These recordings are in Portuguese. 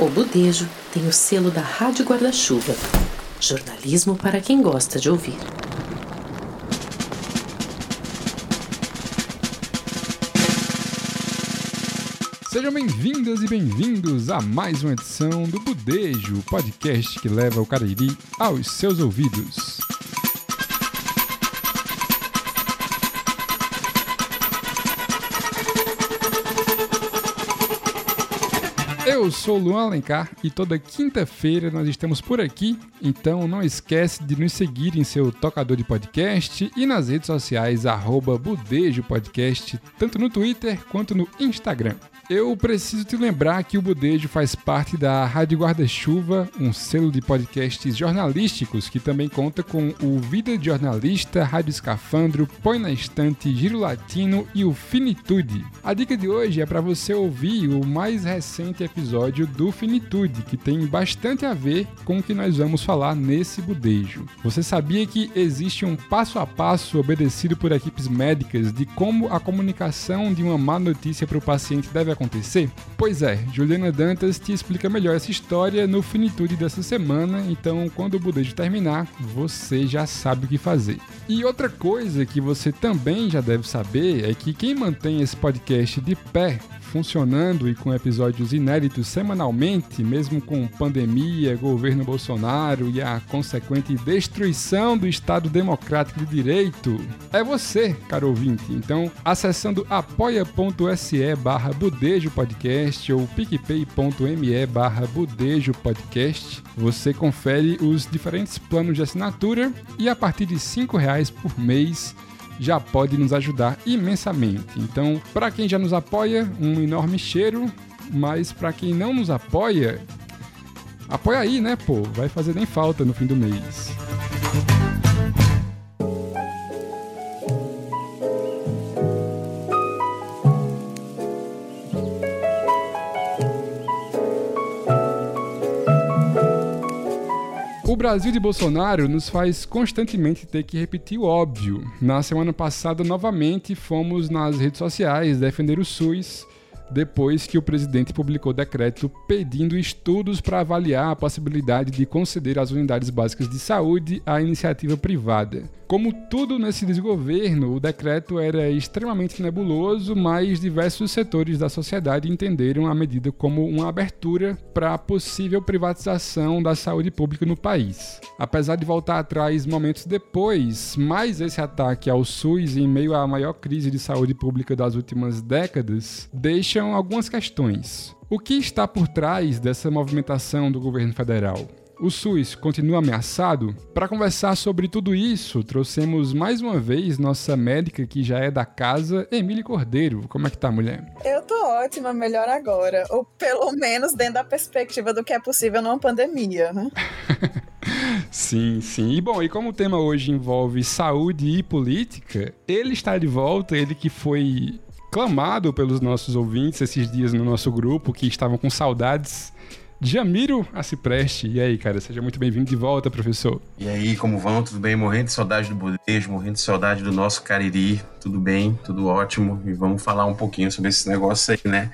O Budejo tem o selo da Rádio Guarda-Chuva. Jornalismo para quem gosta de ouvir. Sejam bem-vindas e bem-vindos a mais uma edição do Budejo, podcast que leva o Cariri aos seus ouvidos. Sou o Luan Alencar e toda quinta-feira nós estamos por aqui, então não esquece de nos seguir em seu tocador de podcast e nas redes sociais arroba Budejo Podcast, tanto no Twitter quanto no Instagram. Eu preciso te lembrar que o Budejo faz parte da Rádio Guarda-Chuva, um selo de podcasts jornalísticos que também conta com o Vida de Jornalista, Rádio Escafandro, Põe na Estante, Giro Latino e o Finitude. A dica de hoje é para você ouvir o mais recente episódio do Finitude, que tem bastante a ver com o que nós vamos falar nesse Budejo. Você sabia que existe um passo a passo obedecido por equipes médicas de como a comunicação de uma má notícia para o paciente deve acontecer? Pois é, Juliana Dantas te explica melhor essa história no Finitude dessa semana, então quando o budejo terminar, você já sabe o que fazer. E outra coisa que você também já deve saber é que quem mantém esse podcast de pé funcionando e com episódios inéditos semanalmente, mesmo com pandemia, governo Bolsonaro e a consequente destruição do Estado Democrático de Direito, é você, caro ouvinte. Então, acessando apoia.se barra Budejo Podcast ou picpay.me barra Budejo Podcast, você confere os diferentes planos de assinatura e a partir de R$ reais por mês já pode nos ajudar imensamente. Então, para quem já nos apoia, um enorme cheiro, mas para quem não nos apoia, apoia aí, né, pô? Vai fazer nem falta no fim do mês. Brasil de Bolsonaro nos faz constantemente ter que repetir o óbvio. Na semana passada, novamente, fomos nas redes sociais defender o SUS depois que o presidente publicou decreto pedindo estudos para avaliar a possibilidade de conceder às unidades básicas de saúde à iniciativa privada. Como tudo nesse desgoverno, o decreto era extremamente nebuloso, mas diversos setores da sociedade entenderam a medida como uma abertura para a possível privatização da saúde pública no país. Apesar de voltar atrás momentos depois, mais esse ataque ao SUS em meio à maior crise de saúde pública das últimas décadas deixam algumas questões. O que está por trás dessa movimentação do governo federal? o SUS continua ameaçado? Para conversar sobre tudo isso, trouxemos mais uma vez nossa médica que já é da casa, Emília Cordeiro. Como é que tá, mulher? Eu tô ótima, melhor agora. Ou pelo menos dentro da perspectiva do que é possível numa pandemia, né? Sim, sim. E bom, e como o tema hoje envolve saúde e política, ele está de volta, ele que foi clamado pelos nossos ouvintes esses dias no nosso grupo, que estavam com saudades Jamiro Acipreste. E aí, cara, seja muito bem-vindo de volta, professor. E aí, como vão? Tudo bem? Morrendo de saudade do budejo, morrendo de saudade do nosso Cariri. Tudo bem? Tudo ótimo. E vamos falar um pouquinho sobre esse negócio aí, né?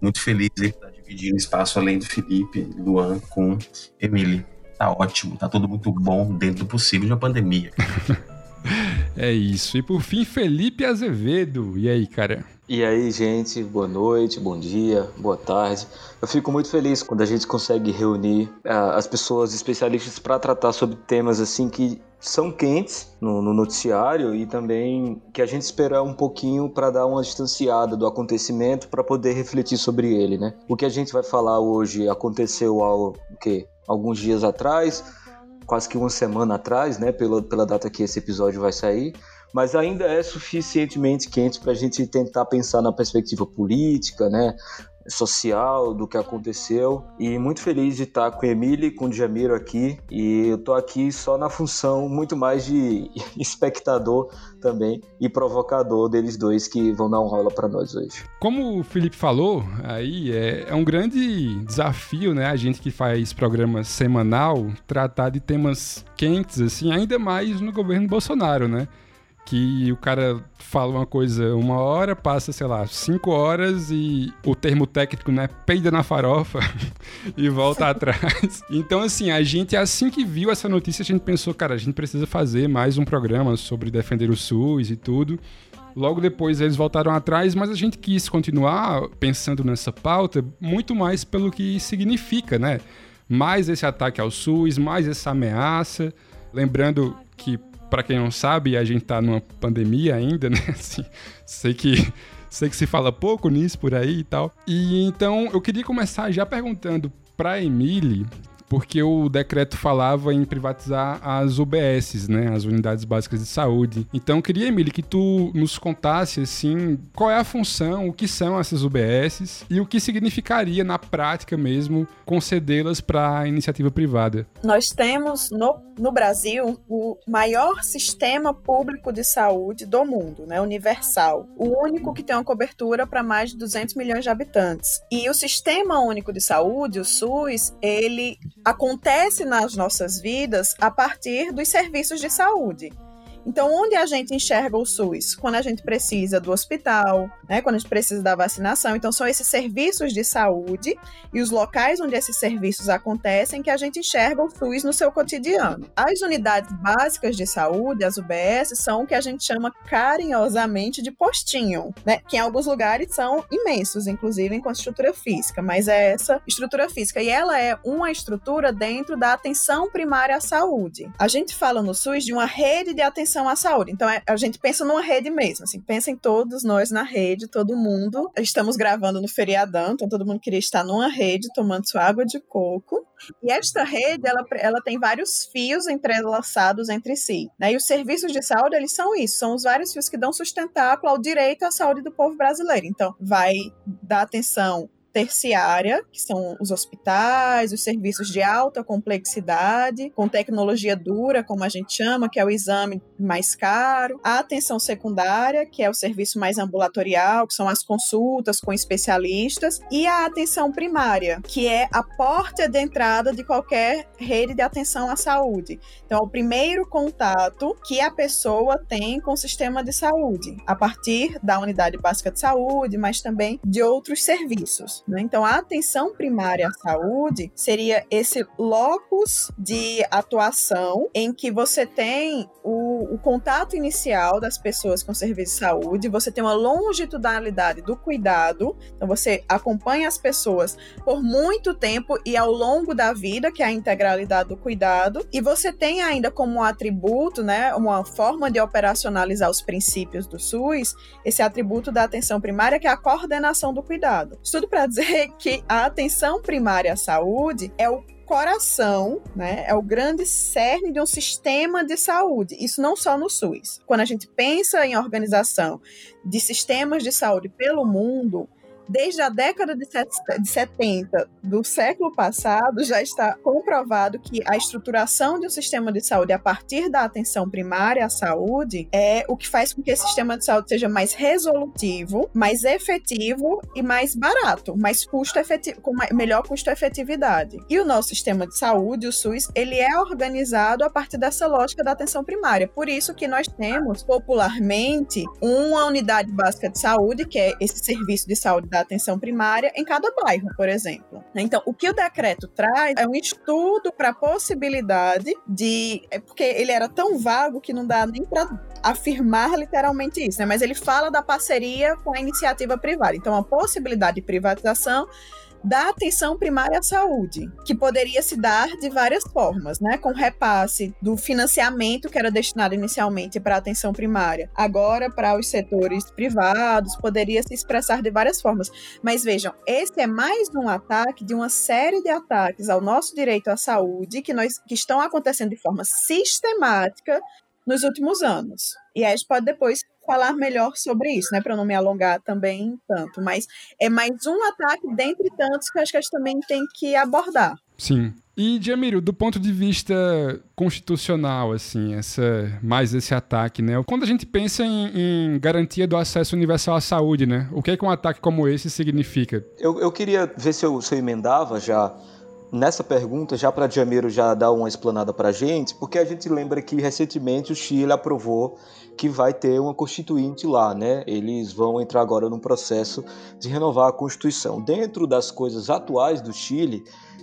Muito feliz de estar dividindo espaço além do Felipe, Luan com Emily. Tá ótimo, tá tudo muito bom dentro do possível de uma pandemia. é isso. E por fim, Felipe Azevedo. E aí, cara? E aí, gente, boa noite, bom dia, boa tarde. Eu fico muito feliz quando a gente consegue reunir uh, as pessoas especialistas para tratar sobre temas assim que são quentes no, no, noticiário e também que a gente espera um pouquinho para dar uma distanciada do acontecimento para poder refletir sobre ele, né? O que a gente vai falar hoje aconteceu ao que alguns dias atrás, quase que uma semana atrás, né? Pela, pela data que esse episódio vai sair mas ainda é suficientemente quente para a gente tentar pensar na perspectiva política, né? Social do que aconteceu e muito feliz de estar com Emília e com o Jamiro aqui e eu tô aqui só na função muito mais de espectador também e provocador deles dois que vão dar um rola para nós hoje. Como o Felipe falou, aí é, é um grande desafio, né, a gente que faz programa semanal tratar de temas quentes assim, ainda mais no governo Bolsonaro, né? Que o cara fala uma coisa uma hora, passa, sei lá, cinco horas e o termo técnico, né, peida na farofa e volta atrás. Então, assim, a gente, assim que viu essa notícia, a gente pensou, cara, a gente precisa fazer mais um programa sobre defender o SUS e tudo. Logo depois eles voltaram atrás, mas a gente quis continuar pensando nessa pauta muito mais pelo que significa, né? Mais esse ataque ao SUS, mais essa ameaça. Lembrando que para quem não sabe, a gente tá numa pandemia ainda, né? Assim, sei que sei que se fala pouco nisso por aí e tal. E então eu queria começar já perguntando para Emily porque o decreto falava em privatizar as UBSs, né, as unidades básicas de saúde. Então, queria, Emília, que tu nos contasse assim, qual é a função, o que são essas UBSs e o que significaria na prática mesmo concedê-las para a iniciativa privada. Nós temos no, no Brasil o maior sistema público de saúde do mundo, né, universal, o único que tem uma cobertura para mais de 200 milhões de habitantes. E o Sistema Único de Saúde, o SUS, ele acontece nas nossas vidas a partir dos serviços de saúde. Então, onde a gente enxerga o SUS? Quando a gente precisa do hospital, né? quando a gente precisa da vacinação. Então, são esses serviços de saúde e os locais onde esses serviços acontecem que a gente enxerga o SUS no seu cotidiano. As unidades básicas de saúde, as UBS, são o que a gente chama carinhosamente de postinho, né? que em alguns lugares são imensos, inclusive em estrutura física, mas é essa estrutura física. E ela é uma estrutura dentro da atenção primária à saúde. A gente fala no SUS de uma rede de atenção atenção à saúde. Então, é, a gente pensa numa rede mesmo, assim, pensa em todos nós na rede, todo mundo. Estamos gravando no feriadão, então todo mundo queria estar numa rede tomando sua água de coco. E esta rede, ela, ela tem vários fios entrelaçados entre si. Né? E os serviços de saúde, eles são isso, são os vários fios que dão sustentáculo ao direito à saúde do povo brasileiro. Então, vai dar atenção terciária, que são os hospitais, os serviços de alta complexidade, com tecnologia dura, como a gente chama, que é o exame mais caro, a atenção secundária, que é o serviço mais ambulatorial, que são as consultas com especialistas, e a atenção primária, que é a porta de entrada de qualquer rede de atenção à saúde. Então, é o primeiro contato que a pessoa tem com o sistema de saúde, a partir da unidade básica de saúde, mas também de outros serviços. Né? Então, a atenção primária à saúde seria esse locus de atuação em que você tem o, o contato inicial das pessoas com o serviço de saúde, você tem uma longitudinalidade do cuidado, então você acompanha as pessoas por muito tempo e ao longo da vida, que é a integralidade do cuidado, e você tem ainda como atributo, né, uma forma de operacionalizar os princípios do SUS, esse atributo da atenção primária, que é a coordenação do cuidado. Isso tudo para dizer que a atenção primária à saúde é o coração, né? É o grande cerne de um sistema de saúde. Isso não só no SUS. Quando a gente pensa em organização de sistemas de saúde pelo mundo, desde a década de 70 do século passado, já está comprovado que a estruturação de um sistema de saúde a partir da atenção primária à saúde é o que faz com que esse sistema de saúde seja mais resolutivo, mais efetivo e mais barato, mais custo efetivo, com melhor custo-efetividade. E o nosso sistema de saúde, o SUS, ele é organizado a partir dessa lógica da atenção primária. Por isso que nós temos popularmente uma unidade básica de saúde, que é esse serviço de saúde da da atenção primária em cada bairro, por exemplo. Então, o que o decreto traz é um estudo para a possibilidade de. É porque ele era tão vago que não dá nem para afirmar literalmente isso, né? Mas ele fala da parceria com a iniciativa privada. Então, a possibilidade de privatização da atenção primária à saúde, que poderia se dar de várias formas, né? Com repasse do financiamento que era destinado inicialmente para a atenção primária, agora para os setores privados, poderia se expressar de várias formas. Mas vejam, esse é mais um ataque de uma série de ataques ao nosso direito à saúde que, nós, que estão acontecendo de forma sistemática nos últimos anos. E a gente pode depois falar melhor sobre isso, né, para não me alongar também tanto, mas é mais um ataque dentre tantos que eu acho que a gente também tem que abordar. Sim. E, Jamiro, do ponto de vista constitucional, assim, essa, mais esse ataque, né? Quando a gente pensa em, em garantia do acesso universal à saúde, né? O que é que um ataque como esse significa? Eu, eu queria ver se eu, se eu emendava já nessa pergunta, já para Jamiro já dar uma explanada para a gente, porque a gente lembra que recentemente o Chile aprovou que vai ter uma constituinte lá, né? Eles vão entrar agora num processo de renovar a Constituição. Dentro das coisas atuais do Chile,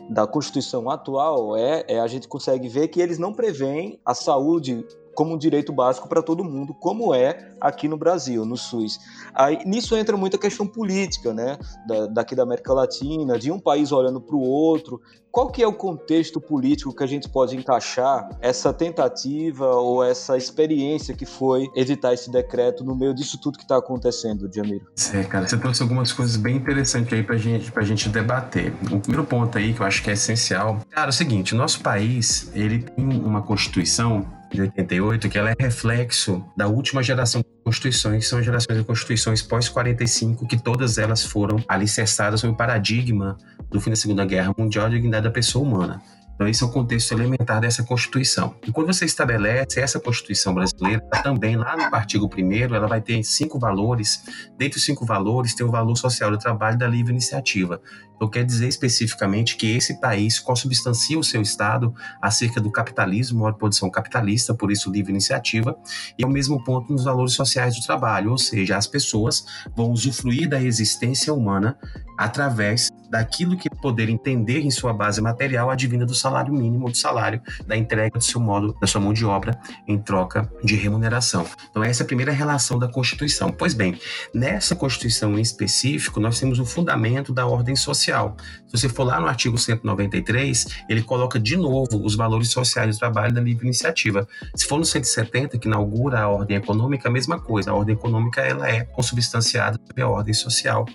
da Constituição atual, é, é a gente consegue ver que eles não preveem a saúde como um direito básico para todo mundo, como é aqui no Brasil, no SUS. Aí, nisso entra muita questão política, né? Da, daqui da América Latina, de um país olhando para o outro. Qual que é o contexto político que a gente pode encaixar essa tentativa ou essa experiência que foi editar esse decreto no meio disso tudo que está acontecendo, Jamiro? É, cara, você trouxe algumas coisas bem interessantes aí para gente, a gente debater. O primeiro ponto aí que eu acho que é essencial, cara, é o seguinte, nosso país, ele tem uma constituição de 88, que ela é reflexo da última geração de constituições, são gerações de constituições pós-45, que todas elas foram alicerçadas sobre o paradigma do fim da Segunda Guerra Mundial e da dignidade da pessoa humana. Então, esse é o contexto elementar dessa Constituição. E quando você estabelece essa Constituição brasileira, também lá no artigo 1 ela vai ter cinco valores. Dentre os cinco valores, tem o valor social do trabalho e da livre iniciativa. Então, quer dizer especificamente que esse país consubstancia o seu Estado acerca do capitalismo, uma posição capitalista, por isso livre iniciativa, e ao mesmo ponto nos valores sociais do trabalho, ou seja, as pessoas vão usufruir da existência humana através daquilo que poder entender em sua base material advinda do salário mínimo do salário, da entrega do seu modo, da sua mão de obra em troca de remuneração. Então essa é a primeira relação da Constituição. Pois bem, nessa Constituição em específico, nós temos o fundamento da ordem social. Se você for lá no artigo 193, ele coloca de novo os valores sociais do trabalho da livre iniciativa. Se for no 170, que inaugura a ordem econômica, a mesma coisa. A ordem econômica ela é consubstanciada sobre a ordem social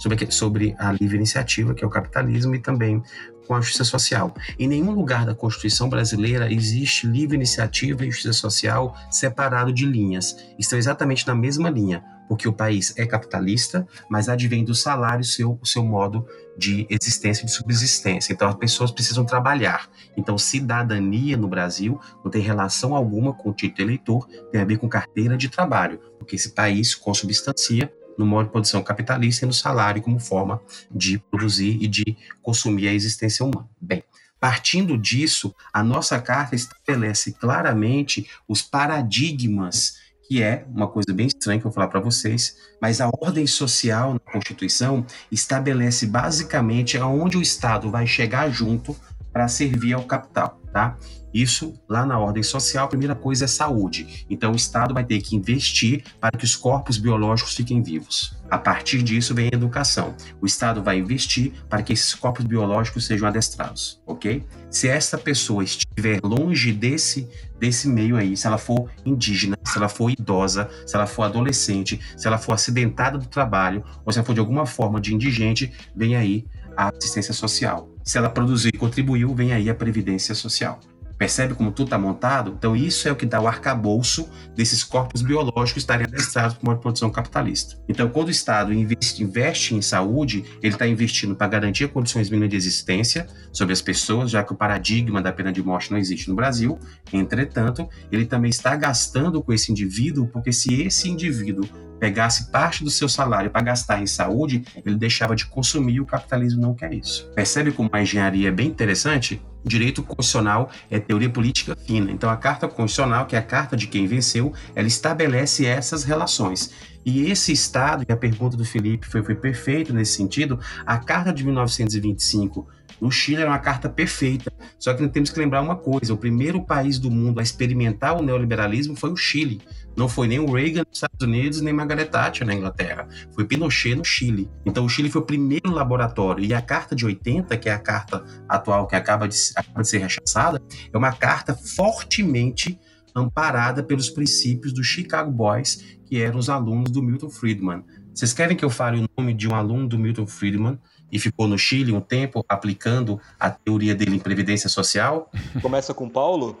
sobre, sobre a livre iniciativa, que é o capitalismo, e também com a justiça social. Em nenhum lugar da Constituição brasileira existe livre iniciativa e justiça social separado de linhas. Estão exatamente na mesma linha, porque o país é capitalista, mas advém do salário seu, seu modo de existência e de subsistência. Então as pessoas precisam trabalhar. Então cidadania no Brasil não tem relação alguma com o título eleitor, tem a ver com carteira de trabalho, porque esse país consubstancia no modo de produção capitalista e no salário como forma de produzir e de consumir a existência humana. Bem, partindo disso, a nossa carta estabelece claramente os paradigmas que é uma coisa bem estranha que eu vou falar para vocês, mas a ordem social na Constituição estabelece basicamente aonde o Estado vai chegar junto para servir ao capital, tá? Isso lá na ordem social, a primeira coisa é saúde. Então o Estado vai ter que investir para que os corpos biológicos fiquem vivos. A partir disso vem a educação. O Estado vai investir para que esses corpos biológicos sejam adestrados, ok? Se essa pessoa estiver longe desse desse meio aí, se ela for indígena, se ela for idosa, se ela for adolescente, se ela for acidentada do trabalho, ou se ela for de alguma forma de indigente, vem aí a assistência social. Se ela produzir e contribuiu, vem aí a previdência social. Percebe como tudo está montado? Então, isso é o que dá o arcabouço desses corpos biológicos estarem adestrados para uma produção capitalista. Então, quando o Estado investe, investe em saúde, ele está investindo para garantir condições mínimas de existência sobre as pessoas, já que o paradigma da pena de morte não existe no Brasil. Entretanto, ele também está gastando com esse indivíduo, porque se esse indivíduo pegasse parte do seu salário para gastar em saúde, ele deixava de consumir e o capitalismo não quer isso. Percebe como a engenharia é bem interessante? direito constitucional é teoria política fina. Então, a Carta Constitucional, que é a carta de quem venceu, ela estabelece essas relações. E esse Estado, e a pergunta do Felipe foi, foi perfeito nesse sentido, a Carta de 1925 no Chile era uma carta perfeita. Só que temos que lembrar uma coisa: o primeiro país do mundo a experimentar o neoliberalismo foi o Chile. Não foi nem o Reagan nos Estados Unidos, nem Margaret Thatcher na Inglaterra. Foi Pinochet no Chile. Então o Chile foi o primeiro laboratório. E a Carta de 80, que é a carta atual que acaba de, acaba de ser rechaçada, é uma carta fortemente amparada pelos princípios do Chicago Boys, que eram os alunos do Milton Friedman. Vocês querem que eu fale o nome de um aluno do Milton Friedman e ficou no Chile um tempo aplicando a teoria dele em previdência social? Começa com Paulo?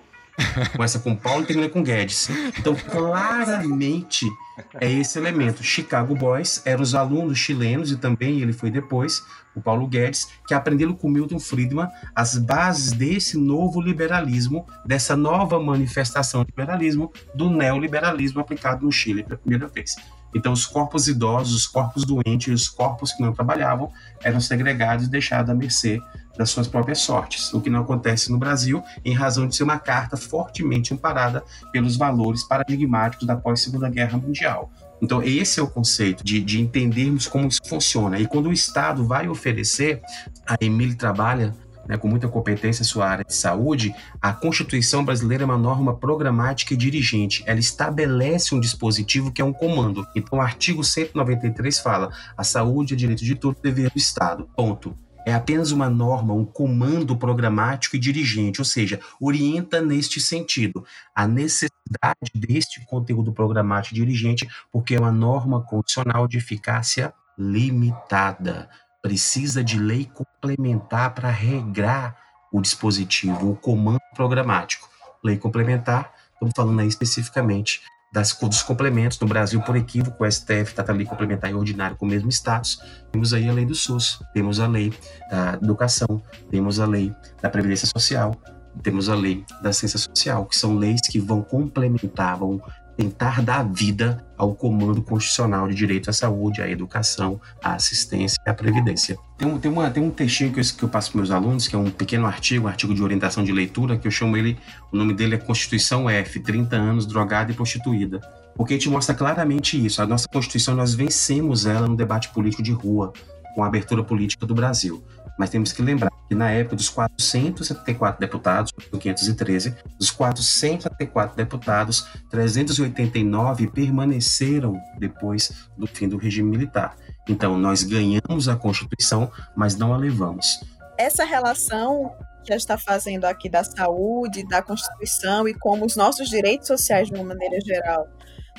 Começa com Paulo e termina com Guedes. Então, claramente, é esse elemento. Chicago Boys eram os alunos chilenos, e também ele foi depois, o Paulo Guedes, que aprenderam com Milton Friedman as bases desse novo liberalismo, dessa nova manifestação de liberalismo, do neoliberalismo aplicado no Chile pela primeira vez. Então, os corpos idosos, os corpos doentes, os corpos que não trabalhavam eram segregados e deixados à mercê das suas próprias sortes, o que não acontece no Brasil, em razão de ser uma carta fortemente amparada pelos valores paradigmáticos da pós-Segunda Guerra Mundial. Então, esse é o conceito de, de entendermos como isso funciona. E quando o Estado vai oferecer, a Emília trabalha né, com muita competência em sua área de saúde, a Constituição brasileira é uma norma programática e dirigente. Ela estabelece um dispositivo que é um comando. Então, o artigo 193 fala: a saúde é direito de todo dever do Estado. Ponto é apenas uma norma, um comando programático e dirigente, ou seja, orienta neste sentido a necessidade deste conteúdo programático e dirigente, porque é uma norma condicional de eficácia limitada. Precisa de lei complementar para regrar o dispositivo, o comando programático. Lei complementar, estamos falando aí especificamente das, dos complementos. No Brasil, por equívoco, o STF trata a lei complementar e ordinária com o mesmo status. Temos aí a lei do SUS, temos a lei da educação, temos a lei da Previdência Social, temos a lei da ciência social, que são leis que vão complementar, vão tentar dar vida ao comando constitucional de direito à saúde, à educação, à assistência e à previdência. Tem um, tem uma, tem um textinho que eu, que eu passo para meus alunos, que é um pequeno artigo, um artigo de orientação de leitura, que eu chamo ele, o nome dele é Constituição F, 30 anos drogada e prostituída. Porque a gente mostra claramente isso. A nossa Constituição, nós vencemos ela no debate político de rua, com a abertura política do Brasil. Mas temos que lembrar que na época dos 474 deputados, 513, dos 474 deputados, 389 permaneceram depois do fim do regime militar. Então, nós ganhamos a Constituição, mas não a levamos. Essa relação gente está fazendo aqui da saúde, da Constituição e como os nossos direitos sociais, de uma maneira geral,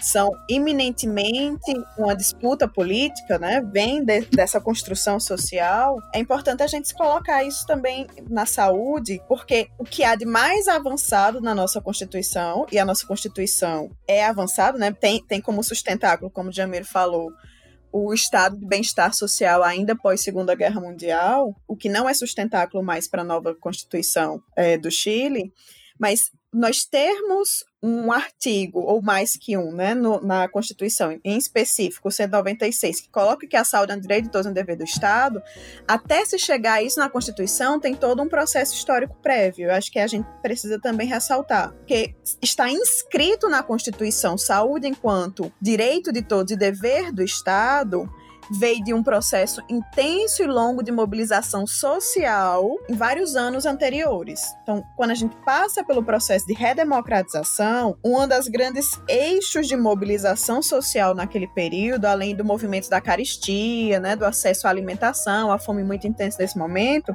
são iminentemente uma disputa política, né, vem de, dessa construção social, é importante a gente colocar isso também na saúde, porque o que há de mais avançado na nossa Constituição, e a nossa Constituição é avançado, né, tem, tem como sustentáculo, como o Jamir falou, o estado de bem-estar social ainda pós Segunda Guerra Mundial, o que não é sustentáculo mais para a nova Constituição é, do Chile, mas nós termos um artigo, ou mais que um, né, no, na Constituição, em específico, o 196, que coloca que a saúde é um direito de todos, um dever do Estado, até se chegar a isso na Constituição, tem todo um processo histórico prévio. Eu acho que a gente precisa também ressaltar, porque está inscrito na Constituição saúde enquanto direito de todos e dever do Estado, veio de um processo intenso e longo de mobilização social em vários anos anteriores. Então, quando a gente passa pelo processo de redemocratização, uma das grandes eixos de mobilização social naquele período, além do movimento da caristia, né, do acesso à alimentação, a fome muito intensa nesse momento,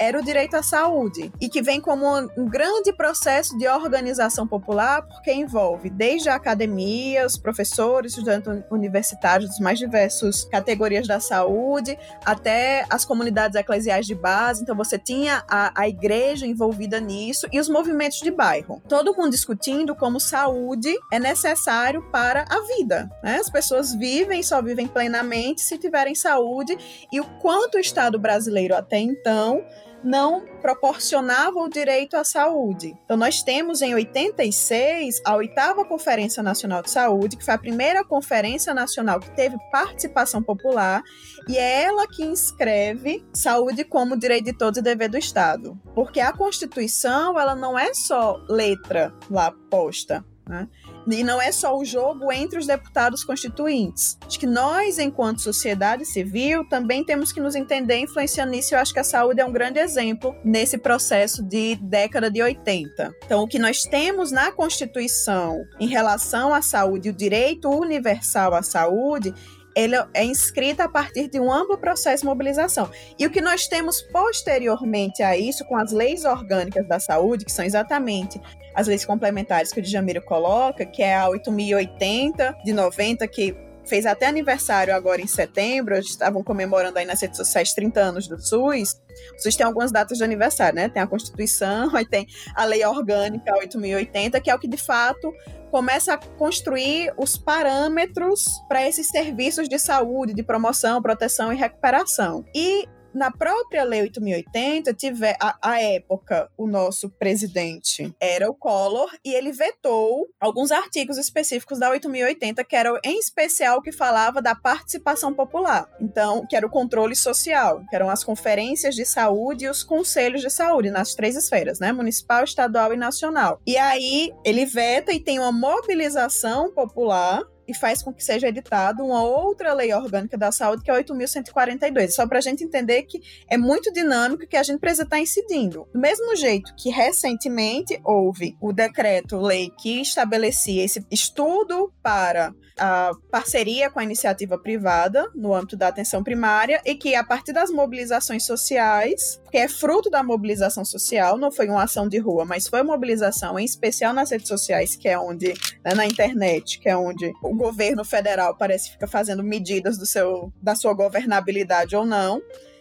era o direito à saúde e que vem como um grande processo de organização popular porque envolve desde a academia, os professores, estudantes universitários dos mais diversos categorias da saúde, até as comunidades eclesiais de base. Então você tinha a, a igreja envolvida nisso e os movimentos de bairro. Todo mundo discutindo como saúde é necessário para a vida. Né? As pessoas vivem, só vivem plenamente se tiverem saúde e o quanto o Estado brasileiro até então não proporcionava o direito à saúde. Então, nós temos em 86 a oitava Conferência Nacional de Saúde, que foi a primeira conferência nacional que teve participação popular, e é ela que inscreve saúde como direito de todos e dever do Estado. Porque a Constituição, ela não é só letra lá posta, né? E não é só o jogo entre os deputados constituintes. Acho que nós, enquanto sociedade civil, também temos que nos entender influenciando nisso. Eu acho que a saúde é um grande exemplo nesse processo de década de 80. Então, o que nós temos na Constituição em relação à saúde, o direito universal à saúde, ele é inscrita a partir de um amplo processo de mobilização. E o que nós temos posteriormente a isso, com as leis orgânicas da saúde, que são exatamente as leis complementares que o Djamiro coloca, que é a 8080 de 90, que fez até aniversário agora em setembro, estavam comemorando aí nas redes sociais 30 anos do SUS. O SUS tem algumas datas de aniversário, né? Tem a Constituição, aí tem a Lei Orgânica 8080, que é o que de fato começa a construir os parâmetros para esses serviços de saúde, de promoção, proteção e recuperação. E na própria Lei 8080, tiver, a, a época, o nosso presidente era o Collor e ele vetou alguns artigos específicos da 8080, que eram em especial que falava da participação popular. Então, que era o controle social, que eram as conferências de saúde e os conselhos de saúde nas três esferas, né? Municipal, estadual e nacional. E aí ele veta e tem uma mobilização popular e faz com que seja editada uma outra lei orgânica da saúde, que é 8.142. Só para a gente entender que é muito dinâmico que a gente precisa estar tá incidindo. Do mesmo jeito que recentemente houve o decreto-lei que estabelecia esse estudo para a parceria com a iniciativa privada no âmbito da atenção primária e que a partir das mobilizações sociais, que é fruto da mobilização social, não foi uma ação de rua, mas foi mobilização em especial nas redes sociais, que é onde né, na internet, que é onde o governo federal parece ficar fazendo medidas do seu da sua governabilidade ou não.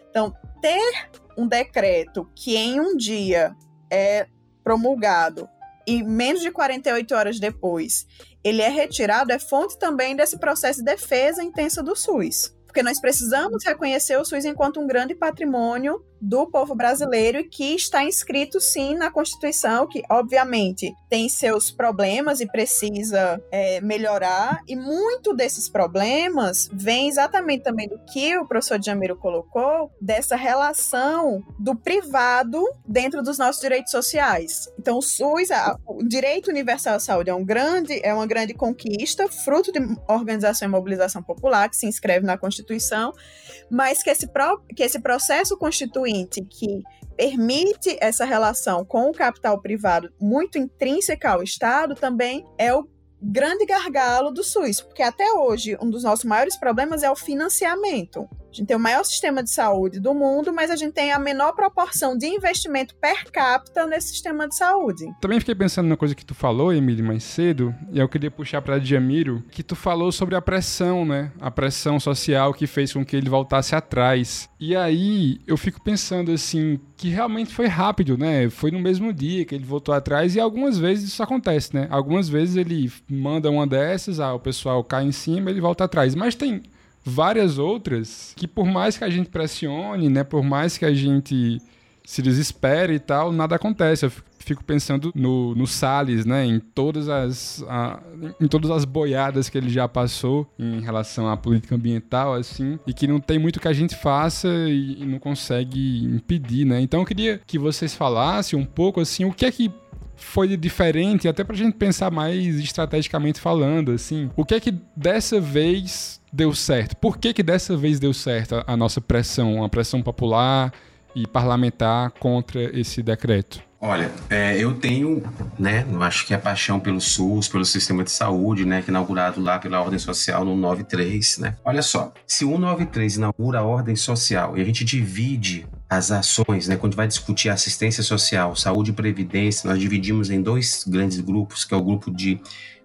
Então, ter um decreto que em um dia é promulgado e menos de 48 horas depois ele é retirado, é fonte também desse processo de defesa intensa do SUS. Porque nós precisamos reconhecer o SUS enquanto um grande patrimônio do povo brasileiro que está inscrito sim na Constituição, que obviamente tem seus problemas e precisa é, melhorar, e muito desses problemas vem exatamente também do que o professor Jamiro colocou, dessa relação do privado dentro dos nossos direitos sociais. Então, o SUS, a, o direito universal à saúde é, um grande, é uma grande conquista, fruto de organização e mobilização popular, que se inscreve na Constituição, mas que esse, pro, que esse processo constituinte que permite essa relação com o capital privado muito intrínseca ao Estado também é o grande gargalo do SUS, porque até hoje um dos nossos maiores problemas é o financiamento. A gente tem o maior sistema de saúde do mundo, mas a gente tem a menor proporção de investimento per capita nesse sistema de saúde. Também fiquei pensando na coisa que tu falou, Emílio, mais cedo, e eu queria puxar para Djamiro, que tu falou sobre a pressão, né? A pressão social que fez com que ele voltasse atrás. E aí eu fico pensando assim, que realmente foi rápido, né? Foi no mesmo dia que ele voltou atrás e algumas vezes isso acontece, né? Algumas vezes ele manda uma dessas, ah, o pessoal cai em cima, ele volta atrás. Mas tem várias outras que por mais que a gente pressione, né, por mais que a gente se desespere e tal, nada acontece. Eu fico pensando no, no Salles, né, em todas as a, em todas as boiadas que ele já passou em relação à política ambiental, assim, e que não tem muito que a gente faça e, e não consegue impedir, né? Então eu queria que vocês falassem um pouco assim, o que é que foi diferente, até pra gente pensar mais estrategicamente falando, assim. O que é que dessa vez deu certo? Por que que dessa vez deu certo a, a nossa pressão, a pressão popular e parlamentar contra esse decreto? Olha, é, eu tenho, né, eu acho que a paixão pelo SUS, pelo sistema de saúde, né, que é inaugurado lá pela Ordem Social no 93, né. Olha só, se o 193 inaugura a Ordem Social e a gente divide as ações, né, quando vai discutir assistência social, saúde e previdência, nós dividimos em dois grandes grupos, que é o grupo de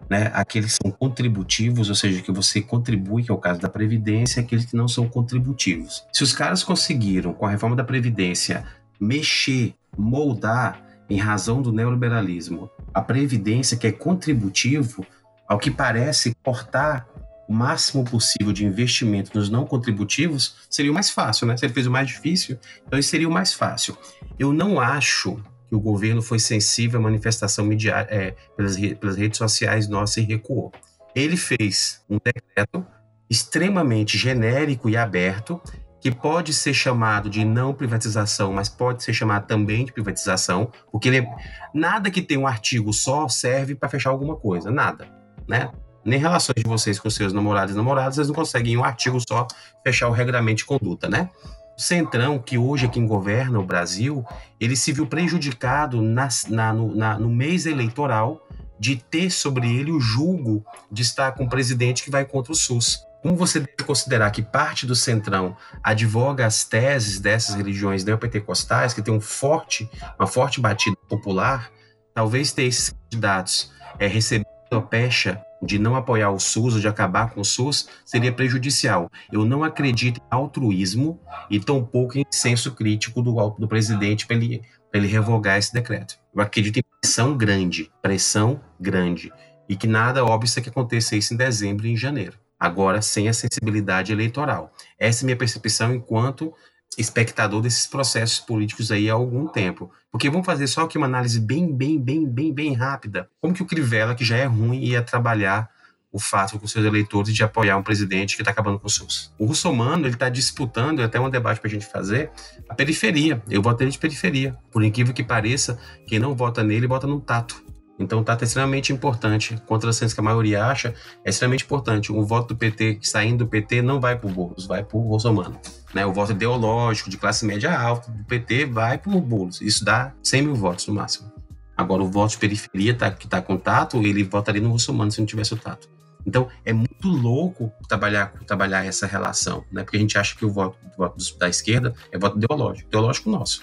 né, aqueles que são contributivos, ou seja, que você contribui, que é o caso da Previdência, e aqueles que não são contributivos. Se os caras conseguiram, com a reforma da Previdência, mexer, moldar em razão do neoliberalismo, a previdência que é contributivo, ao que parece cortar o máximo possível de investimento nos não contributivos, seria o mais fácil, né? Ele fez o mais difícil, então isso seria o mais fácil. Eu não acho o governo foi sensível à manifestação midiática, é, pelas, pelas redes sociais nossas e recuou. Ele fez um decreto extremamente genérico e aberto que pode ser chamado de não privatização, mas pode ser chamado também de privatização, porque ele, é, nada que tem um artigo só serve para fechar alguma coisa, nada, né? Nem relações de vocês com seus namorados e namoradas, vocês não conseguem em um artigo só fechar o regramento de conduta, né? O Centrão, que hoje é quem governa o Brasil, ele se viu prejudicado na, na, no, na, no mês eleitoral de ter sobre ele o julgo de estar com um presidente que vai contra o SUS. Como você deve considerar que parte do centrão advoga as teses dessas religiões neopentecostais, que tem um forte, uma forte batida popular, talvez ter esses candidatos é, recebendo a pecha de não apoiar o SUS ou de acabar com o SUS seria prejudicial. Eu não acredito em altruísmo e tampouco em senso crítico do, do presidente para ele, ele revogar esse decreto. Eu acredito em pressão grande, pressão grande, e que nada óbvio que aconteça isso em dezembro e em janeiro agora sem a sensibilidade eleitoral. Essa é minha percepção enquanto espectador desses processos políticos aí há algum tempo. Porque vamos fazer só aqui uma análise bem, bem, bem, bem, bem rápida. Como que o Crivella, que já é ruim, ia trabalhar o fato com seus eleitores de apoiar um presidente que está acabando com o SUS. O russomano ele está disputando, até um debate para a gente fazer, a periferia. Eu voto nele de periferia. Por incrível que pareça, quem não vota nele, vota no tato. Então o tato é extremamente importante. Contra as que a maioria acha, é extremamente importante. O voto do PT, saindo do PT, não vai para o Boulos, vai para o russomano. Né? O voto ideológico, de classe média alta, do PT, vai para o Boulos. Isso dá 100 mil votos no máximo. Agora, o voto de periferia tá, que está com tato, ele votaria no russomano se não tivesse o tato. Então, é muito louco trabalhar, trabalhar essa relação, né? Porque a gente acha que o voto, o voto da esquerda é voto ideológico, ideológico nosso.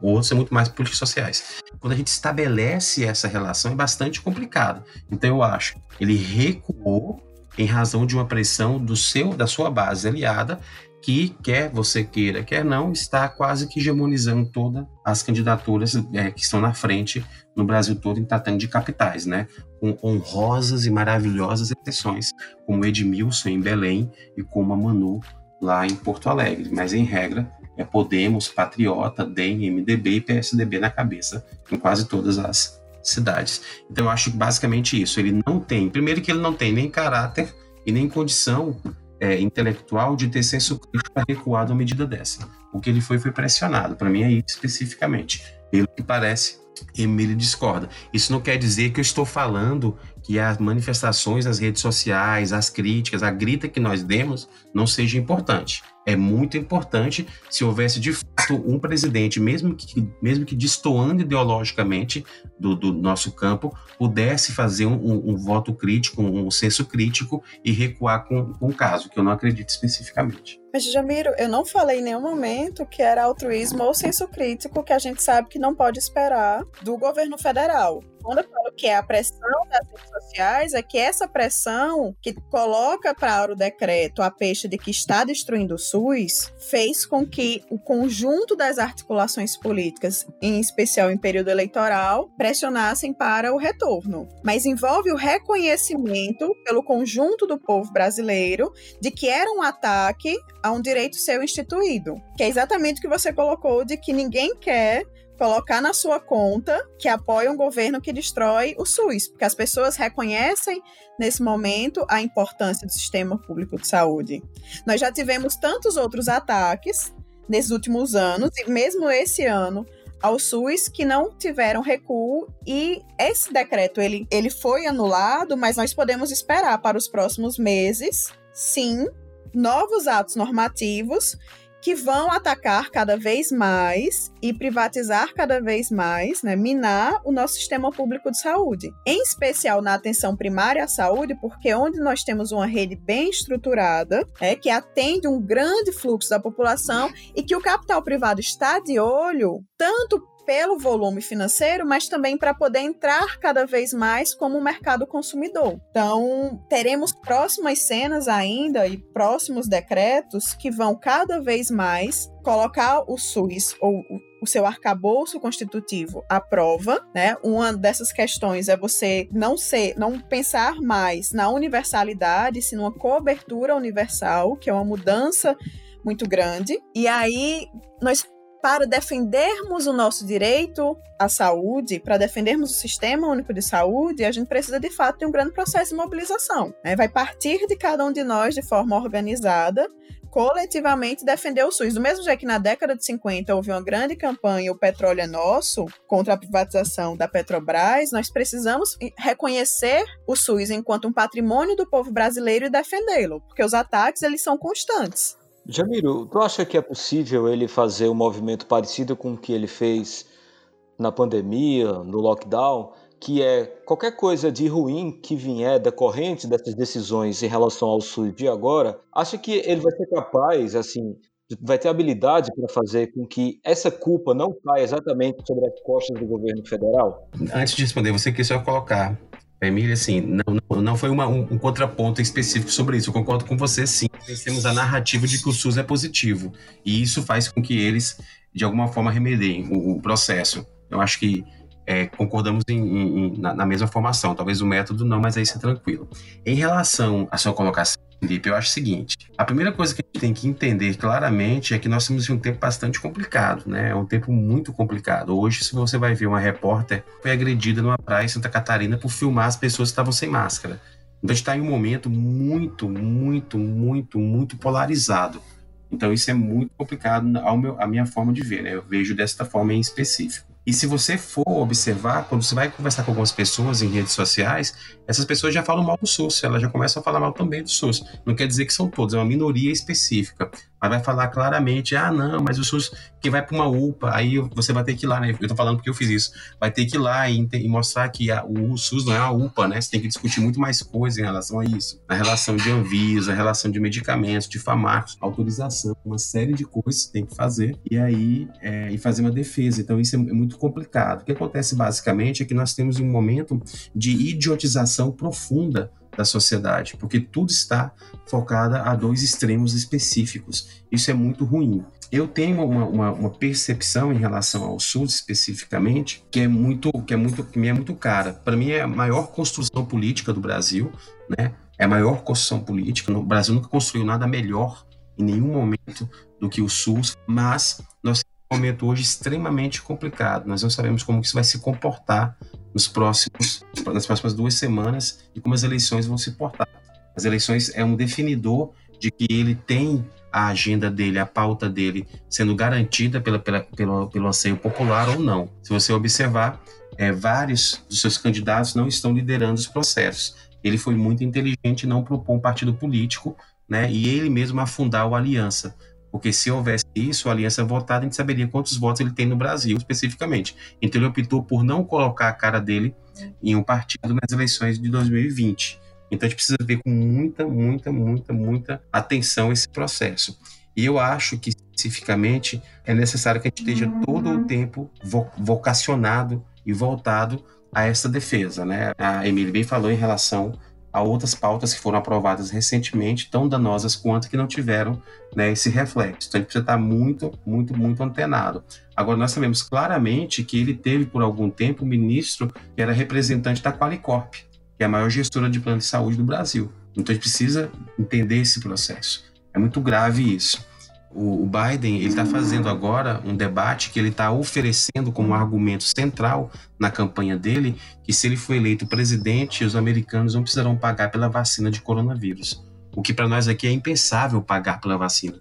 O outro é muito mais políticos sociais. Quando a gente estabelece essa relação, é bastante complicado. Então, eu acho ele recuou em razão de uma pressão do seu, da sua base aliada, que quer você queira, quer não, está quase que hegemonizando todas as candidaturas é, que estão na frente no Brasil todo em tratando de capitais, né? Com honrosas e maravilhosas exceções, como Edmilson em Belém e como a Manu lá em Porto Alegre. Mas em regra é Podemos, Patriota, DEM, MDB e PSDB na cabeça em quase todas as cidades. Então eu acho basicamente isso. Ele não tem, primeiro que ele não tem nem caráter e nem condição é, intelectual de ter senso crítico de uma medida dessa. O que ele foi foi pressionado. Para mim é isso especificamente. Pelo que parece, Emílio discorda. Isso não quer dizer que eu estou falando que as manifestações nas redes sociais, as críticas, a grita que nós demos não seja importante. É muito importante se houvesse de fato um presidente, mesmo que, mesmo que destoando ideologicamente do, do nosso campo, pudesse fazer um, um, um, voto crítico, um senso crítico e recuar com, com o caso, que eu não acredito especificamente. Mas, Jamiro, eu não falei em nenhum momento que era altruísmo ou senso crítico que a gente sabe que não pode esperar do governo federal. Quando eu falo que é a pressão das redes sociais, é que essa pressão que coloca para o decreto a peixe de que está destruindo o SUS fez com que o conjunto das articulações políticas, em especial em período eleitoral, pressionassem para o retorno. Mas envolve o reconhecimento pelo conjunto do povo brasileiro de que era um ataque a um direito seu instituído, que é exatamente o que você colocou de que ninguém quer colocar na sua conta que apoia um governo que destrói o SUS, porque as pessoas reconhecem nesse momento a importância do sistema público de saúde. Nós já tivemos tantos outros ataques nesses últimos anos e mesmo esse ano ao SUS que não tiveram recuo e esse decreto ele, ele foi anulado, mas nós podemos esperar para os próximos meses, sim, novos atos normativos que vão atacar cada vez mais e privatizar cada vez mais, né, minar o nosso sistema público de saúde. Em especial na atenção primária à saúde, porque onde nós temos uma rede bem estruturada, é, que atende um grande fluxo da população e que o capital privado está de olho tanto pelo volume financeiro, mas também para poder entrar cada vez mais como mercado consumidor. Então, teremos próximas cenas ainda e próximos decretos que vão cada vez mais colocar o SUS ou o seu arcabouço constitutivo à prova, né? Uma dessas questões é você não ser, não pensar mais na universalidade, sim numa cobertura universal, que é uma mudança muito grande. E aí nós para defendermos o nosso direito à saúde, para defendermos o Sistema Único de Saúde, a gente precisa de fato de um grande processo de mobilização. Né? Vai partir de cada um de nós de forma organizada, coletivamente defender o SUS. Do mesmo jeito que na década de 50 houve uma grande campanha O Petróleo é Nosso, contra a privatização da Petrobras, nós precisamos reconhecer o SUS enquanto um patrimônio do povo brasileiro e defendê-lo, porque os ataques eles são constantes. Jamiro, tu acha que é possível ele fazer um movimento parecido com o que ele fez na pandemia, no lockdown, que é qualquer coisa de ruim que vier decorrente dessas decisões em relação ao SUS de agora, acha que ele vai ser capaz, assim, vai ter habilidade para fazer com que essa culpa não caia exatamente sobre as costas do governo federal? Antes de responder, você quer só colocar Emília, assim, não, não, não foi uma, um, um, contraponto específico sobre isso. Eu concordo com você, sim. Nós temos a narrativa de que o SUS é positivo. E isso faz com que eles, de alguma forma, remediem o, o processo. Eu acho que é, concordamos em, em, na, na, mesma formação. Talvez o método não, mas aí isso é tranquilo. Em relação à sua colocação, Felipe, eu acho o seguinte: a primeira coisa que a gente tem que entender claramente é que nós temos um tempo bastante complicado, né? É um tempo muito complicado. Hoje, se você vai ver uma repórter foi agredida numa praia em Santa Catarina por filmar as pessoas que estavam sem máscara. Então, a gente está em um momento muito, muito, muito, muito polarizado. Então, isso é muito complicado ao meu, a minha forma de ver, né? Eu vejo desta forma em específico. E se você for observar, quando você vai conversar com algumas pessoas em redes sociais, essas pessoas já falam mal do SUS, elas já começam a falar mal também do SUS. Não quer dizer que são todos, é uma minoria específica. Mas vai falar claramente, ah, não, mas o SUS que vai para uma UPA, aí você vai ter que ir lá, né? Eu tô falando porque eu fiz isso. Vai ter que ir lá e, e mostrar que a, o SUS não é uma UPA, né? Você tem que discutir muito mais coisas em relação a isso. Na relação de Anvisa, relação de medicamentos, de farmácias, autorização, uma série de coisas que você tem que fazer e aí é, e fazer uma defesa. Então isso é muito complicado. O que acontece basicamente é que nós temos um momento de idiotização profunda da sociedade, porque tudo está focado a dois extremos específicos. Isso é muito ruim. Eu tenho uma, uma, uma, percepção em relação ao SUS especificamente que é muito que é muito que me é muito cara. Para mim é a maior construção política do Brasil, né? É a maior construção política. O Brasil nunca construiu nada melhor em nenhum momento do que o SUS, mas nós momento hoje extremamente complicado. Nós não sabemos como isso vai se comportar nos próximos, nas próximas duas semanas e como as eleições vão se portar. As eleições é um definidor de que ele tem a agenda dele, a pauta dele sendo garantida pela, pela, pelo, pelo anseio popular ou não. Se você observar, é, vários dos seus candidatos não estão liderando os processos. Ele foi muito inteligente não propor um partido político né, e ele mesmo afundar o Aliança. Porque se houvesse isso, a aliança votada, a gente saberia quantos votos ele tem no Brasil, especificamente. Então ele optou por não colocar a cara dele em um partido nas eleições de 2020. Então a gente precisa ver com muita, muita, muita, muita atenção esse processo. E eu acho que, especificamente, é necessário que a gente esteja todo o tempo vocacionado e voltado a essa defesa. Né? A Emília bem falou em relação a outras pautas que foram aprovadas recentemente, tão danosas quanto que não tiveram né, esse reflexo. Então, a gente precisa estar muito, muito, muito antenado. Agora, nós sabemos claramente que ele teve, por algum tempo, um ministro que era representante da Qualicorp, que é a maior gestora de plano de saúde do Brasil. Então, a gente precisa entender esse processo. É muito grave isso o, Biden ele está fazendo agora um debate que ele está oferecendo como argumento central na campanha dele que se ele for eleito presidente, os americanos não precisarão pagar pela vacina de coronavírus. O que para nós aqui é impensável pagar pela vacina,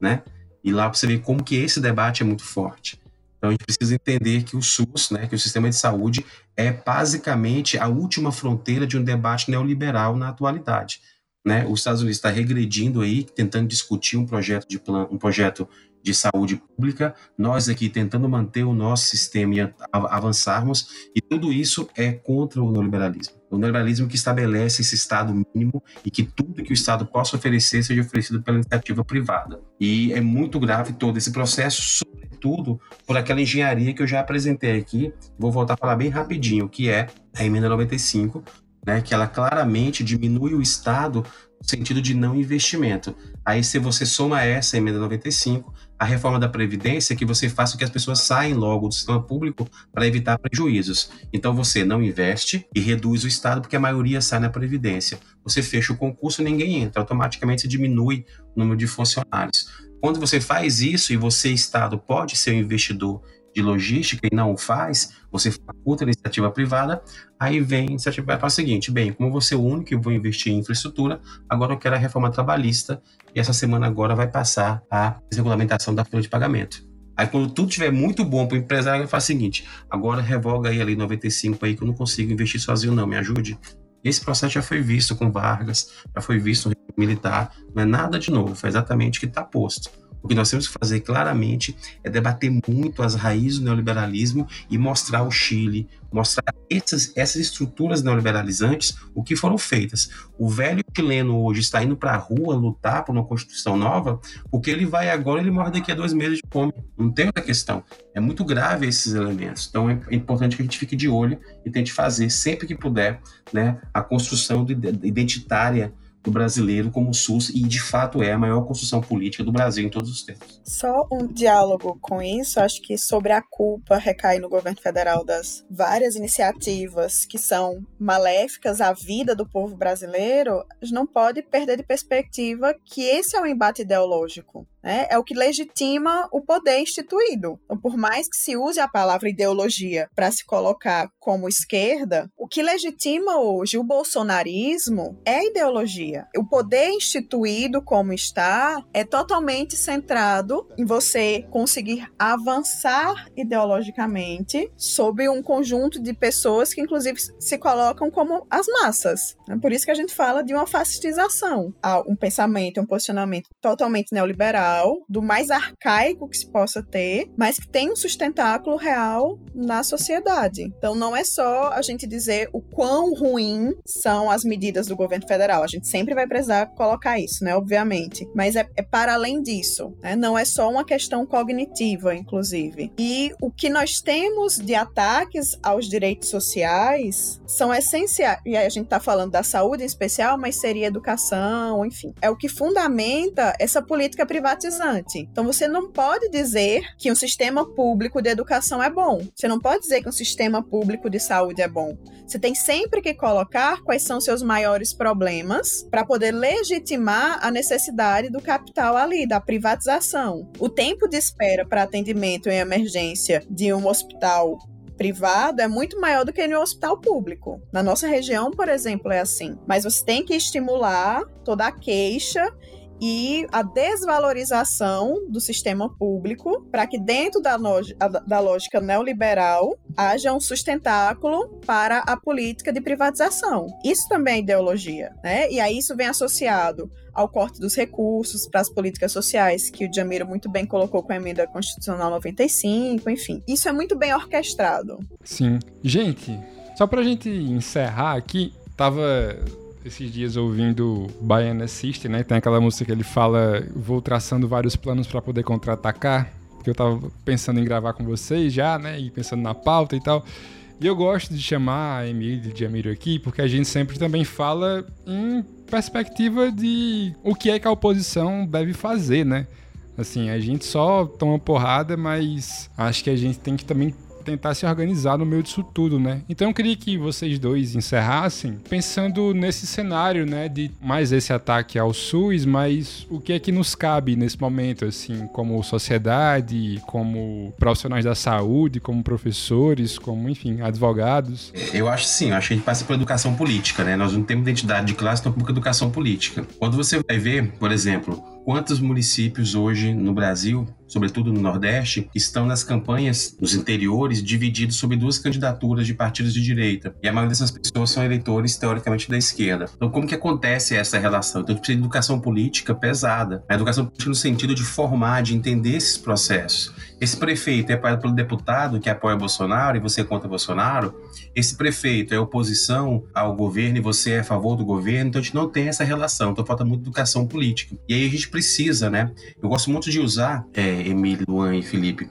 né? E lá você vê como que esse debate é muito forte. Então a gente precisa entender que o SUS, né, que o sistema de saúde é basicamente a última fronteira de um debate neoliberal na atualidade. Né? Os Estados Unidos está regredindo aí, tentando discutir um projeto de plano, um projeto de saúde pública, nós aqui tentando manter o nosso sistema e avançarmos, e tudo isso é contra o neoliberalismo. O neoliberalismo que estabelece esse Estado mínimo e que tudo que o Estado possa oferecer seja oferecido pela iniciativa privada. E é muito grave todo esse processo, sobretudo por aquela engenharia que eu já apresentei aqui. Vou voltar a falar bem rapidinho, que é a emenda 95, né, que ela claramente diminui o Estado no sentido de não investimento. Aí, se você soma essa emenda 95, a reforma da Previdência, que você faça com que as pessoas saiam logo do sistema público para evitar prejuízos. Então, você não investe e reduz o Estado, porque a maioria sai na Previdência. Você fecha o concurso, ninguém entra, automaticamente você diminui o número de funcionários. Quando você faz isso e você, Estado, pode ser um investidor de logística e não o faz, você faculta a iniciativa privada, aí vem a iniciativa privada para o seguinte, bem, como você é o único que vou investir em infraestrutura, agora eu quero a reforma trabalhista e essa semana agora vai passar a desregulamentação da folha de pagamento. Aí quando tudo estiver muito bom para o empresário, ele faz o seguinte, agora revoga aí a lei 95 aí que eu não consigo investir sozinho não, me ajude. Esse processo já foi visto com Vargas, já foi visto no militar, não é nada de novo, foi exatamente o que está posto. O que nós temos que fazer claramente é debater muito as raízes do neoliberalismo e mostrar o Chile, mostrar essas, essas estruturas neoliberalizantes, o que foram feitas. O velho chileno hoje está indo para a rua lutar por uma Constituição nova, porque ele vai agora, ele morre daqui a dois meses de fome. Não tem outra questão. É muito grave esses elementos. Então é importante que a gente fique de olho e tente fazer, sempre que puder, né, a construção identitária do brasileiro como o SUS e de fato é a maior construção política do Brasil em todos os tempos. Só um diálogo com isso, acho que sobre a culpa recai no governo federal das várias iniciativas que são maléficas à vida do povo brasileiro, a gente não pode perder de perspectiva que esse é o embate ideológico né, é o que legitima o poder instituído. Então, por mais que se use a palavra ideologia para se colocar como esquerda, o que legitima hoje o bolsonarismo é ideologia. O poder instituído como está é totalmente centrado em você conseguir avançar ideologicamente sobre um conjunto de pessoas que, inclusive, se colocam como as massas. É por isso que a gente fala de uma fascistização. Um pensamento, um posicionamento totalmente neoliberal do mais arcaico que se possa ter, mas que tem um sustentáculo real na sociedade. Então não é só a gente dizer o quão ruim são as medidas do governo federal. A gente sempre vai precisar colocar isso, né? Obviamente. Mas é, é para além disso, né? Não é só uma questão cognitiva, inclusive. E o que nós temos de ataques aos direitos sociais são essenciais. E aí a gente está falando da saúde em especial, mas seria educação, enfim. É o que fundamenta essa política privatizada Então você não pode dizer que um sistema público de educação é bom. Você não pode dizer que um sistema público de saúde é bom. Você tem sempre que colocar quais são seus maiores problemas para poder legitimar a necessidade do capital ali, da privatização. O tempo de espera para atendimento em emergência de um hospital privado é muito maior do que no hospital público. Na nossa região, por exemplo, é assim. Mas você tem que estimular toda a queixa e a desvalorização do sistema público para que dentro da, da lógica neoliberal haja um sustentáculo para a política de privatização. Isso também é ideologia, né? E aí isso vem associado ao corte dos recursos para as políticas sociais, que o Jamiro muito bem colocou com a emenda constitucional 95, enfim. Isso é muito bem orquestrado. Sim. Gente, só para a gente encerrar aqui, tava esses dias ouvindo Baiana System, né? Tem aquela música que ele fala: Vou traçando vários planos para poder contra-atacar. Porque eu tava pensando em gravar com vocês já, né? E pensando na pauta e tal. E eu gosto de chamar a Emílio de Amiro aqui, porque a gente sempre também fala em perspectiva de o que é que a oposição deve fazer, né? Assim, a gente só toma porrada, mas acho que a gente tem que também tentar se organizar no meio disso tudo, né? Então eu queria que vocês dois encerrassem pensando nesse cenário, né, de mais esse ataque ao SUS, mas o que é que nos cabe nesse momento, assim, como sociedade, como profissionais da saúde, como professores, como, enfim, advogados? Eu acho sim, eu acho que a gente passa por educação política, né? Nós não temos identidade de classe, tampouco educação política. Quando você vai ver, por exemplo, quantos municípios hoje no Brasil sobretudo no Nordeste, estão nas campanhas nos interiores divididos sobre duas candidaturas de partidos de direita. E a maioria dessas pessoas são eleitores, teoricamente, da esquerda. Então, como que acontece essa relação? Então, a gente precisa de educação política pesada. A educação política no sentido de formar, de entender esses processos. Esse prefeito é apoiado pelo deputado que apoia Bolsonaro e você é contra Bolsonaro. Esse prefeito é oposição ao governo e você é a favor do governo. Então, a gente não tem essa relação. Então, falta muito educação política. E aí a gente precisa, né? Eu gosto muito de usar é, Emílio, Luan e Felipe,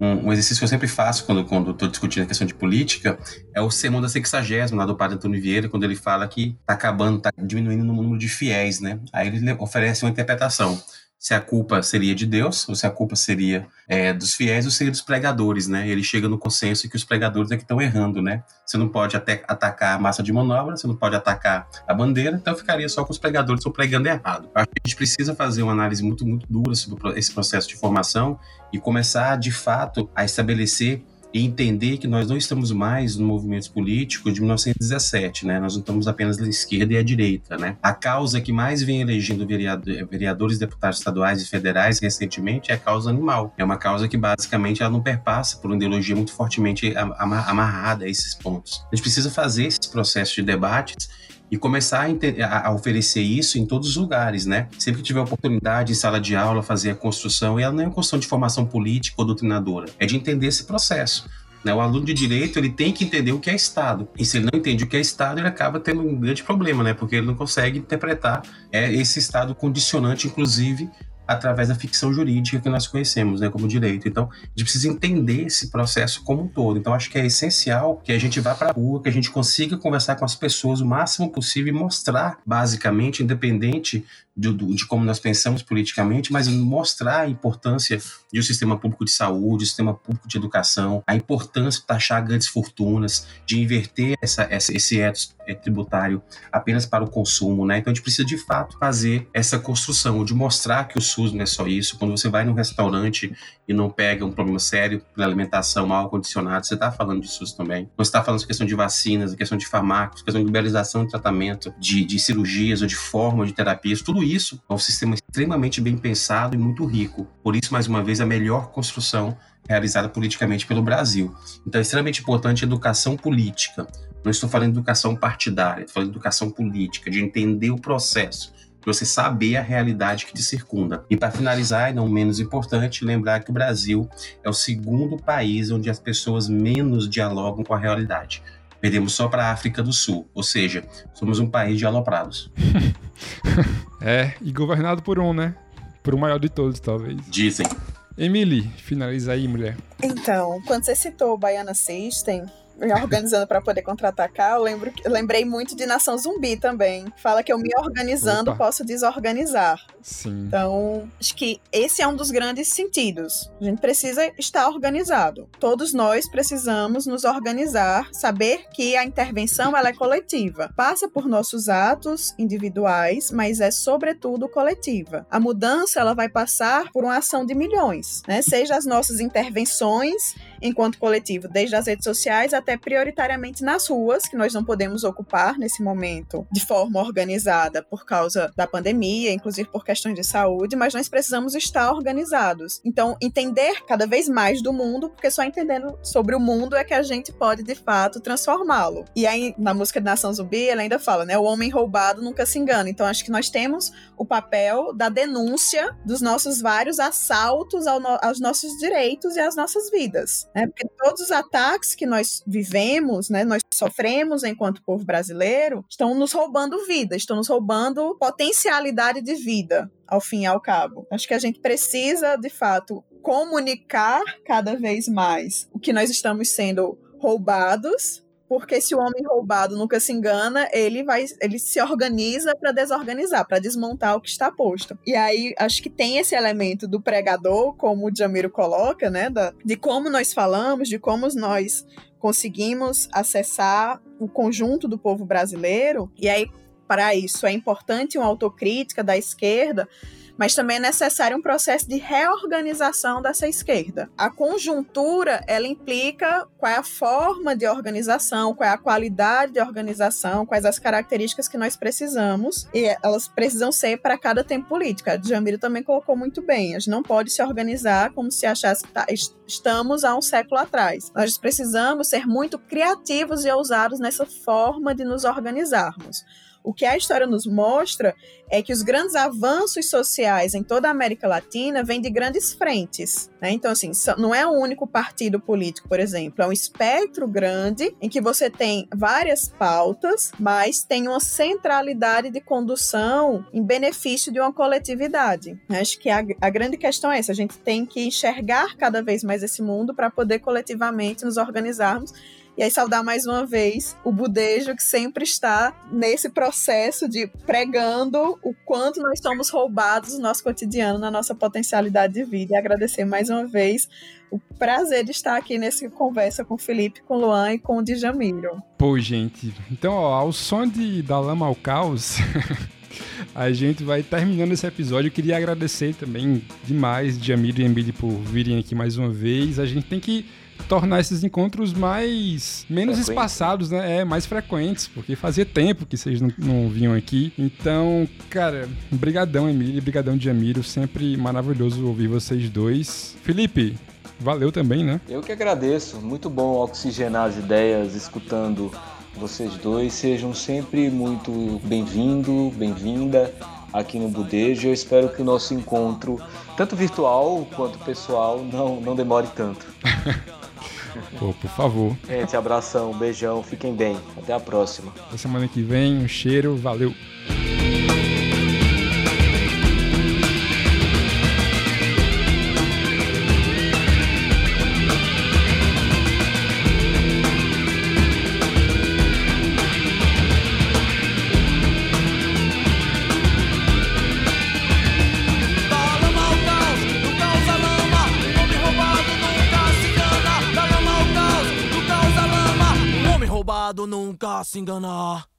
um, um, exercício que eu sempre faço quando quando estou discutindo a questão de política é o sermão da sexagésima lá do padre Antônio Vieira, quando ele fala que está acabando, está diminuindo o número de fiéis, né? Aí ele oferece uma interpretação se a culpa seria de Deus ou se a culpa seria é, dos fiéis ou seria dos pregadores, né? Ele chega no consenso que os pregadores é que estão errando, né? Você não pode até atacar a massa de manobra, você não pode atacar a bandeira, então ficaria só com os pregadores estão pregando errado. A gente precisa fazer uma análise muito, muito dura sobre esse processo de formação e começar, de fato, a estabelecer e entender que nós não estamos mais no movimento político de 1917, né? Nós não estamos apenas na esquerda e à direita, né? A causa que mais vem elegendo vereadores, deputados estaduais e federais recentemente é a causa animal. É uma causa que basicamente ela não perpassa por uma ideologia muito fortemente amarrada a esses pontos. A gente precisa fazer esses processos de debates e começar a, a, oferecer isso em todos os lugares, né? Sempre que tiver oportunidade em sala de aula, fazer a construção, e ela não é uma construção de formação política ou doutrinadora, é de entender esse processo. Né? O aluno de direito ele tem que entender o que é Estado. E se ele não entende o que é Estado, ele acaba tendo um grande problema, né? Porque ele não consegue interpretar é, esse Estado condicionante, inclusive, através da ficção jurídica que nós conhecemos, né, como direito. Então, a gente precisa entender esse processo como um todo. Então, acho que é essencial que a gente vá para a rua, que a gente consiga conversar com as pessoas o máximo possível e mostrar, basicamente, independente de, de, como nós pensamos politicamente, mas mostrar a importância de um sistema público de saúde, sistema público de educação, a importância de taxar grandes fortunas, de inverter essa, essa, esse etos é, tributário apenas para o consumo, né? Então a gente precisa de fato fazer essa construção, de mostrar que o SUS não é só isso. Quando você vai num restaurante e não pega um problema sério pela alimentação mal condicionada, você está falando de SUS também. Você está falando de questão de vacinas, questão de farmácios, questão de liberalização de tratamento, de, de cirurgias ou de forma de terapias, tudo isso é um sistema extremamente bem pensado e muito rico. Por isso, mais uma vez, a melhor construção realizada politicamente pelo Brasil. Então é extremamente importante a educação política. Não estou falando de educação partidária, estou falando de educação política, de entender o processo, de você saber a realidade que te circunda. E para finalizar, e não menos importante, lembrar que o Brasil é o segundo país onde as pessoas menos dialogam com a realidade. Perdemos só para a África do Sul, ou seja, somos um país de aloprados. é, e governado por um, né? Por o maior de todos, talvez. Dizem. Emily, finaliza aí, mulher. Então, quando você citou o Baiana System, me organizando para poder contra-atacar, eu, lembro, eu lembrei muito de Nação Zumbi também. Fala que eu me organizando Opa. posso desorganizar. Sim. Então, acho que esse é um dos grandes sentidos. A gente precisa estar organizado. Todos nós precisamos nos organizar, saber que a intervenção ela é coletiva. Passa por nossos atos individuais, mas é sobretudo coletiva. A mudança ela vai passar por uma ação de milhões, né? Seja as nossas intervenções enquanto coletivo, desde as redes sociais até prioritariamente nas ruas, que nós não podemos ocupar nesse momento de forma organizada por causa da pandemia, inclusive por questões de saúde, mas nós precisamos estar organizados. Então, entender cada vez mais do mundo, porque só entendendo sobre o mundo é que a gente pode de fato transformá-lo. E aí, na música de Nação Zumbi, ela ainda fala, né? O homem roubado nunca se engana. Então, acho que nós temos o papel da denúncia dos nossos vários assaltos ao no aos nossos direitos e às nossas vidas né? Porque todos os ataques que nós vivemos, né, nós sofremos enquanto povo brasileiro, estão nos roubando vida, estão nos roubando potencialidade de vida, ao fim e ao cabo. Acho que a gente precisa, de fato, comunicar cada vez mais o que nós estamos sendo roubados porque se o homem roubado nunca se engana, ele vai, ele se organiza para desorganizar, para desmontar o que está posto. E aí acho que tem esse elemento do pregador, como o Jamiro coloca, né, da, de como nós falamos, de como nós conseguimos acessar o conjunto do povo brasileiro. E aí para isso é importante uma autocrítica da esquerda mas também é necessário um processo de reorganização dessa esquerda. A conjuntura, ela implica qual é a forma de organização, qual é a qualidade de organização, quais as características que nós precisamos, e elas precisam ser para cada tempo político. A Jamiro também colocou muito bem, a gente não pode se organizar como se achasse que tá, estamos há um século atrás. Nós precisamos ser muito criativos e ousados nessa forma de nos organizarmos. O que a história nos mostra é que os grandes avanços sociais em toda a América Latina vêm de grandes frentes. Né? Então, assim, não é um único partido político, por exemplo, é um espectro grande em que você tem várias pautas, mas tem uma centralidade de condução em benefício de uma coletividade. Acho que a, a grande questão é essa: a gente tem que enxergar cada vez mais esse mundo para poder coletivamente nos organizarmos e aí saudar mais uma vez o budejo que sempre está nesse processo de pregando o quanto nós somos roubados no nosso cotidiano, na nossa potencialidade de vida. E agradecer mais uma vez o prazer de estar aqui nessa conversa com o Felipe, com o Luan e com o Djamiro. Pô, gente. Então, ó, ao som de Da Lama ao Caos... a gente vai terminando esse episódio. Eu queria agradecer também demais, Jamiro e Emílio, por virem aqui mais uma vez. A gente tem que tornar esses encontros mais menos espaçados, né? É, mais frequentes, porque fazia tempo que vocês não, não vinham aqui. Então, cara, brigadão, Emílio, brigadão, Jamiro, sempre maravilhoso ouvir vocês dois. Felipe, valeu também, né? Eu que agradeço. Muito bom oxigenar as ideias escutando vocês dois. Sejam sempre muito bem-vindo, bem-vinda aqui no Budejo. Eu espero que o nosso encontro, tanto virtual quanto pessoal, não, não demore tanto. Pô, por favor. Gente, abração, beijão, fiquem bem. Até a próxima. Até semana que vem, um cheiro, valeu. Cuidado nunca se enganar.